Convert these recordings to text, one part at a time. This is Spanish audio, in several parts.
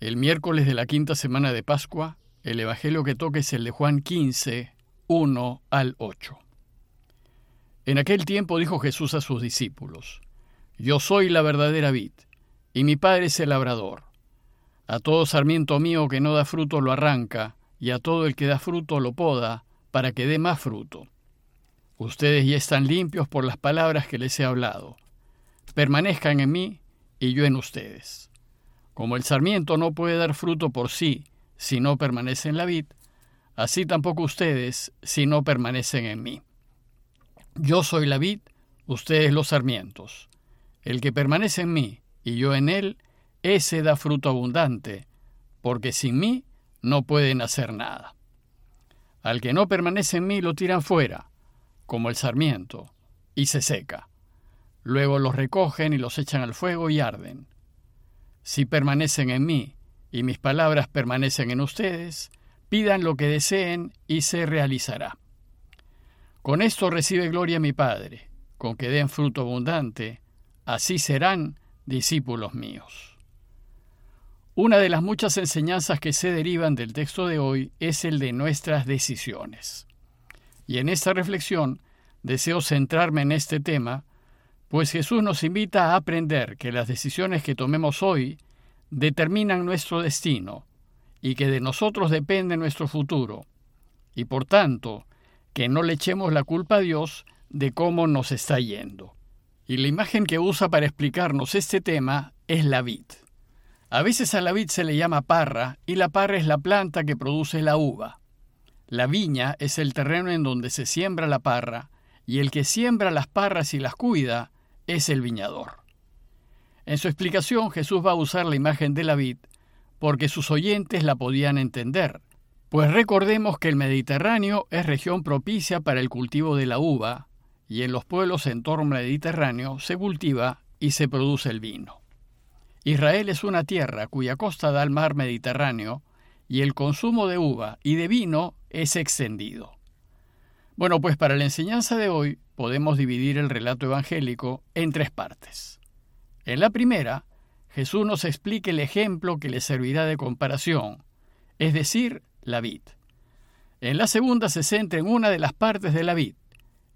El miércoles de la quinta semana de Pascua, el Evangelio que toca es el de Juan 15, 1 al 8. En aquel tiempo dijo Jesús a sus discípulos, Yo soy la verdadera vid, y mi Padre es el labrador. A todo sarmiento mío que no da fruto lo arranca, y a todo el que da fruto lo poda, para que dé más fruto. Ustedes ya están limpios por las palabras que les he hablado. Permanezcan en mí, y yo en ustedes. Como el sarmiento no puede dar fruto por sí si no permanece en la vid, así tampoco ustedes si no permanecen en mí. Yo soy la vid, ustedes los sarmientos. El que permanece en mí y yo en él, ese da fruto abundante, porque sin mí no pueden hacer nada. Al que no permanece en mí lo tiran fuera, como el sarmiento, y se seca. Luego los recogen y los echan al fuego y arden. Si permanecen en mí y mis palabras permanecen en ustedes, pidan lo que deseen y se realizará. Con esto recibe gloria mi Padre, con que den fruto abundante, así serán discípulos míos. Una de las muchas enseñanzas que se derivan del texto de hoy es el de nuestras decisiones. Y en esta reflexión deseo centrarme en este tema pues Jesús nos invita a aprender que las decisiones que tomemos hoy determinan nuestro destino y que de nosotros depende nuestro futuro, y por tanto, que no le echemos la culpa a Dios de cómo nos está yendo. Y la imagen que usa para explicarnos este tema es la vid. A veces a la vid se le llama parra y la parra es la planta que produce la uva. La viña es el terreno en donde se siembra la parra y el que siembra las parras y las cuida es el viñador. En su explicación Jesús va a usar la imagen de la vid porque sus oyentes la podían entender, pues recordemos que el Mediterráneo es región propicia para el cultivo de la uva, y en los pueblos en torno al Mediterráneo se cultiva y se produce el vino. Israel es una tierra cuya costa da al mar Mediterráneo, y el consumo de uva y de vino es extendido. Bueno, pues para la enseñanza de hoy podemos dividir el relato evangélico en tres partes. En la primera, Jesús nos explica el ejemplo que le servirá de comparación, es decir, la vid. En la segunda se centra en una de las partes de la vid,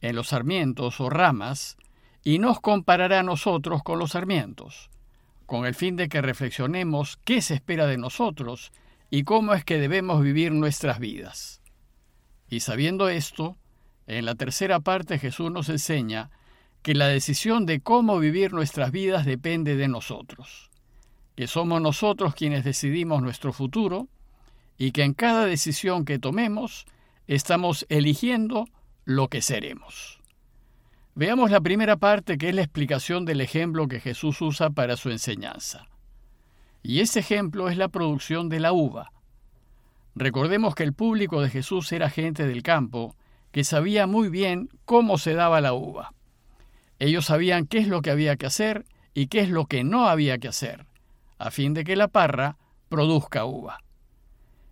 en los sarmientos o ramas, y nos comparará a nosotros con los sarmientos, con el fin de que reflexionemos qué se espera de nosotros y cómo es que debemos vivir nuestras vidas. Y sabiendo esto, en la tercera parte Jesús nos enseña que la decisión de cómo vivir nuestras vidas depende de nosotros, que somos nosotros quienes decidimos nuestro futuro y que en cada decisión que tomemos estamos eligiendo lo que seremos. Veamos la primera parte que es la explicación del ejemplo que Jesús usa para su enseñanza. Y ese ejemplo es la producción de la uva. Recordemos que el público de Jesús era gente del campo que sabía muy bien cómo se daba la uva. Ellos sabían qué es lo que había que hacer y qué es lo que no había que hacer, a fin de que la parra produzca uva.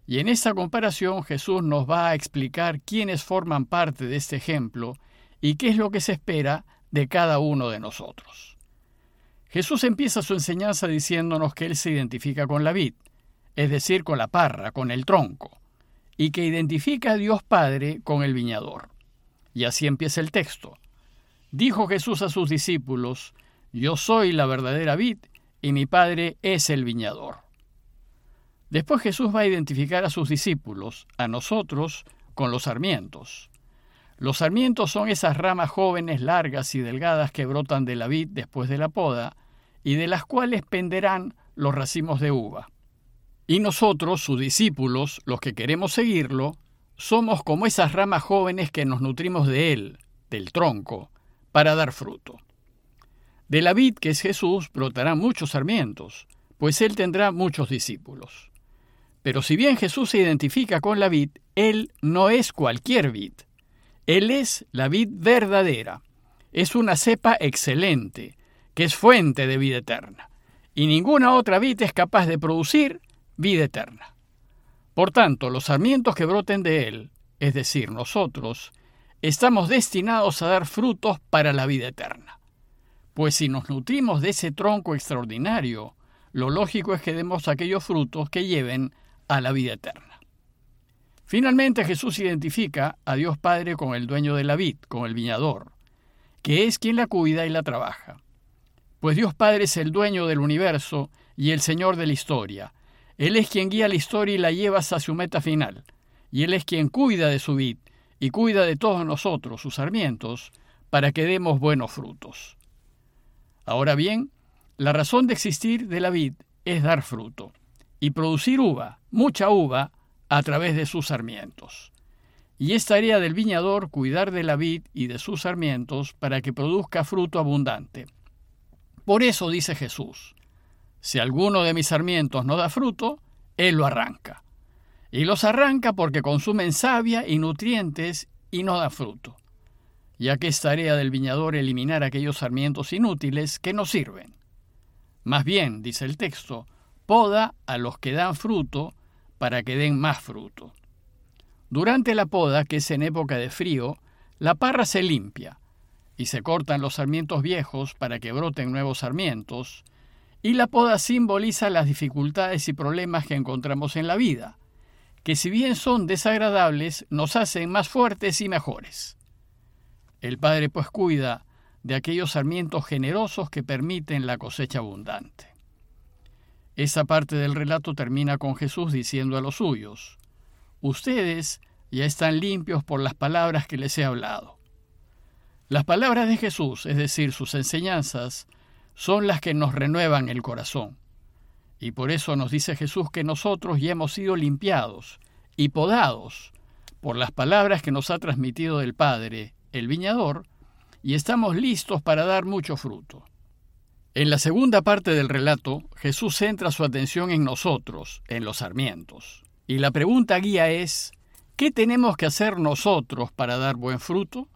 Y en esta comparación Jesús nos va a explicar quiénes forman parte de este ejemplo y qué es lo que se espera de cada uno de nosotros. Jesús empieza su enseñanza diciéndonos que Él se identifica con la vid, es decir, con la parra, con el tronco y que identifica a Dios Padre con el viñador. Y así empieza el texto. Dijo Jesús a sus discípulos, Yo soy la verdadera vid y mi Padre es el viñador. Después Jesús va a identificar a sus discípulos, a nosotros, con los sarmientos. Los sarmientos son esas ramas jóvenes, largas y delgadas que brotan de la vid después de la poda y de las cuales penderán los racimos de uva. Y nosotros, sus discípulos, los que queremos seguirlo, somos como esas ramas jóvenes que nos nutrimos de él, del tronco, para dar fruto. De la vid que es Jesús brotarán muchos sarmientos, pues él tendrá muchos discípulos. Pero si bien Jesús se identifica con la vid, él no es cualquier vid. Él es la vid verdadera. Es una cepa excelente, que es fuente de vida eterna. Y ninguna otra vid es capaz de producir vida eterna. Por tanto, los sarmientos que broten de él, es decir, nosotros, estamos destinados a dar frutos para la vida eterna. Pues si nos nutrimos de ese tronco extraordinario, lo lógico es que demos aquellos frutos que lleven a la vida eterna. Finalmente Jesús identifica a Dios Padre con el dueño de la vid, con el viñador, que es quien la cuida y la trabaja. Pues Dios Padre es el dueño del universo y el Señor de la historia. Él es quien guía la historia y la lleva hacia su meta final. Y Él es quien cuida de su vid y cuida de todos nosotros, sus sarmientos, para que demos buenos frutos. Ahora bien, la razón de existir de la vid es dar fruto y producir uva, mucha uva, a través de sus sarmientos. Y es tarea del viñador cuidar de la vid y de sus sarmientos para que produzca fruto abundante. Por eso dice Jesús, si alguno de mis sarmientos no da fruto, él lo arranca. Y los arranca porque consumen savia y nutrientes y no da fruto, ya que es tarea del viñador eliminar aquellos sarmientos inútiles que no sirven. Más bien, dice el texto, poda a los que dan fruto para que den más fruto. Durante la poda, que es en época de frío, la parra se limpia y se cortan los sarmientos viejos para que broten nuevos sarmientos, y la poda simboliza las dificultades y problemas que encontramos en la vida, que si bien son desagradables, nos hacen más fuertes y mejores. El Padre pues cuida de aquellos sarmientos generosos que permiten la cosecha abundante. Esa parte del relato termina con Jesús diciendo a los suyos, Ustedes ya están limpios por las palabras que les he hablado. Las palabras de Jesús, es decir, sus enseñanzas, son las que nos renuevan el corazón. Y por eso nos dice Jesús que nosotros ya hemos sido limpiados y podados por las palabras que nos ha transmitido el Padre, el viñador, y estamos listos para dar mucho fruto. En la segunda parte del relato, Jesús centra su atención en nosotros, en los sarmientos. Y la pregunta guía es, ¿qué tenemos que hacer nosotros para dar buen fruto?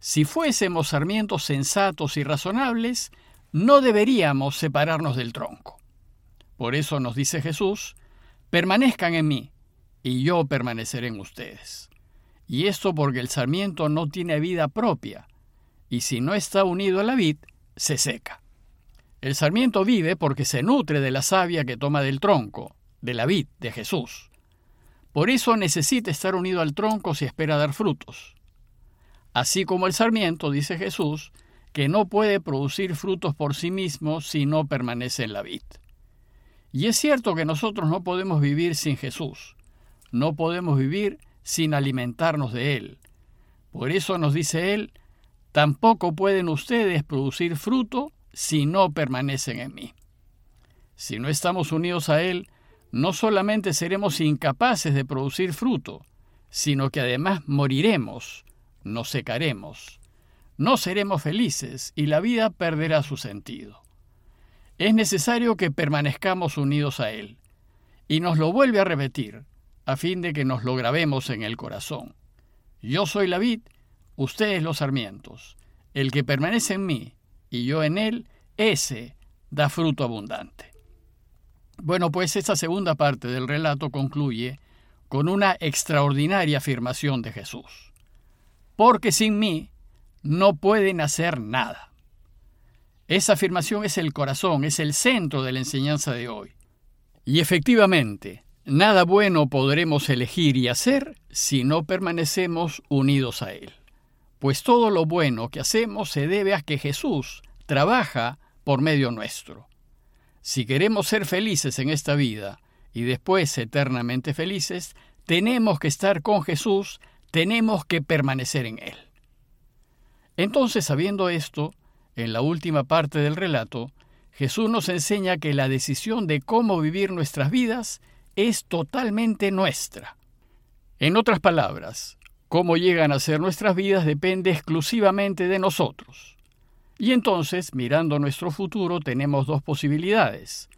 Si fuésemos sarmientos sensatos y razonables, no deberíamos separarnos del tronco. Por eso nos dice Jesús, permanezcan en mí, y yo permaneceré en ustedes. Y esto porque el sarmiento no tiene vida propia, y si no está unido a la vid, se seca. El sarmiento vive porque se nutre de la savia que toma del tronco, de la vid, de Jesús. Por eso necesita estar unido al tronco si espera dar frutos. Así como el sarmiento, dice Jesús, que no puede producir frutos por sí mismo si no permanece en la vid. Y es cierto que nosotros no podemos vivir sin Jesús, no podemos vivir sin alimentarnos de Él. Por eso nos dice Él, tampoco pueden ustedes producir fruto si no permanecen en mí. Si no estamos unidos a Él, no solamente seremos incapaces de producir fruto, sino que además moriremos, nos secaremos, no seremos felices y la vida perderá su sentido. Es necesario que permanezcamos unidos a Él, y nos lo vuelve a repetir, a fin de que nos lo grabemos en el corazón. Yo soy la vid, ustedes los sarmientos. El que permanece en mí y yo en él, ese da fruto abundante. Bueno, pues esta segunda parte del relato concluye con una extraordinaria afirmación de Jesús. Porque sin mí no pueden hacer nada. Esa afirmación es el corazón, es el centro de la enseñanza de hoy. Y efectivamente, nada bueno podremos elegir y hacer si no permanecemos unidos a Él. Pues todo lo bueno que hacemos se debe a que Jesús trabaja por medio nuestro. Si queremos ser felices en esta vida y después eternamente felices, tenemos que estar con Jesús, tenemos que permanecer en Él. Entonces, sabiendo esto, en la última parte del relato, Jesús nos enseña que la decisión de cómo vivir nuestras vidas es totalmente nuestra. En otras palabras, cómo llegan a ser nuestras vidas depende exclusivamente de nosotros. Y entonces, mirando nuestro futuro, tenemos dos posibilidades.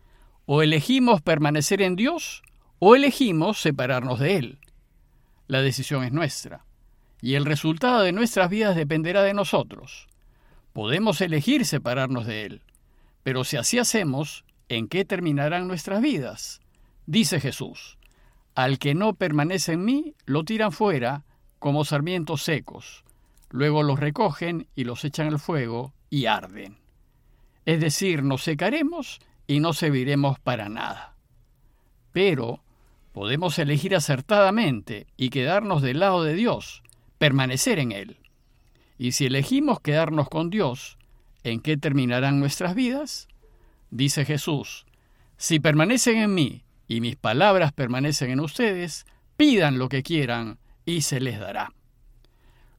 O elegimos permanecer en Dios o elegimos separarnos de Él. La decisión es nuestra. Y el resultado de nuestras vidas dependerá de nosotros. Podemos elegir separarnos de Él. Pero si así hacemos, ¿en qué terminarán nuestras vidas? Dice Jesús, al que no permanece en mí, lo tiran fuera como sarmientos secos. Luego los recogen y los echan al fuego y arden. Es decir, nos secaremos y no serviremos para nada. Pero podemos elegir acertadamente y quedarnos del lado de Dios, permanecer en Él. Y si elegimos quedarnos con Dios, ¿en qué terminarán nuestras vidas? Dice Jesús, si permanecen en mí y mis palabras permanecen en ustedes, pidan lo que quieran y se les dará.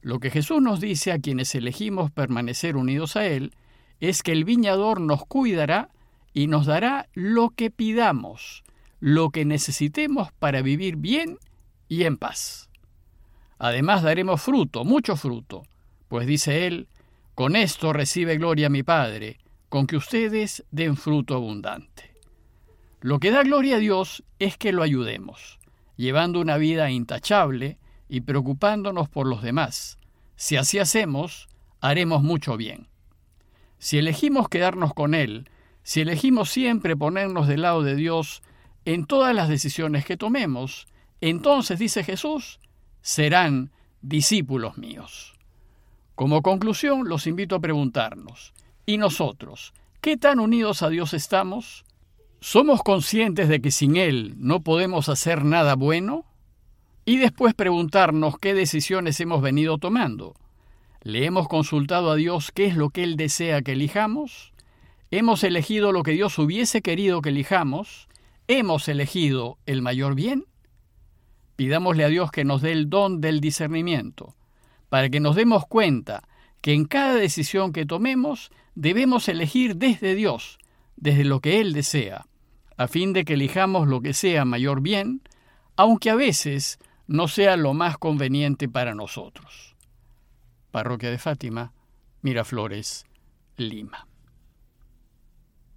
Lo que Jesús nos dice a quienes elegimos permanecer unidos a Él es que el viñador nos cuidará y nos dará lo que pidamos, lo que necesitemos para vivir bien y en paz. Además daremos fruto, mucho fruto, pues dice Él, con esto recibe gloria mi Padre, con que ustedes den fruto abundante. Lo que da gloria a Dios es que lo ayudemos, llevando una vida intachable y preocupándonos por los demás. Si así hacemos, haremos mucho bien. Si elegimos quedarnos con Él, si elegimos siempre ponernos del lado de Dios en todas las decisiones que tomemos, entonces, dice Jesús, serán discípulos míos. Como conclusión, los invito a preguntarnos, ¿y nosotros? ¿Qué tan unidos a Dios estamos? ¿Somos conscientes de que sin Él no podemos hacer nada bueno? y después preguntarnos qué decisiones hemos venido tomando. ¿Le hemos consultado a Dios qué es lo que Él desea que elijamos? ¿Hemos elegido lo que Dios hubiese querido que elijamos? ¿Hemos elegido el mayor bien? Pidámosle a Dios que nos dé el don del discernimiento, para que nos demos cuenta que en cada decisión que tomemos debemos elegir desde Dios, desde lo que Él desea, a fin de que elijamos lo que sea mayor bien, aunque a veces no sea lo más conveniente para nosotros. Parroquia de Fátima, Miraflores, Lima.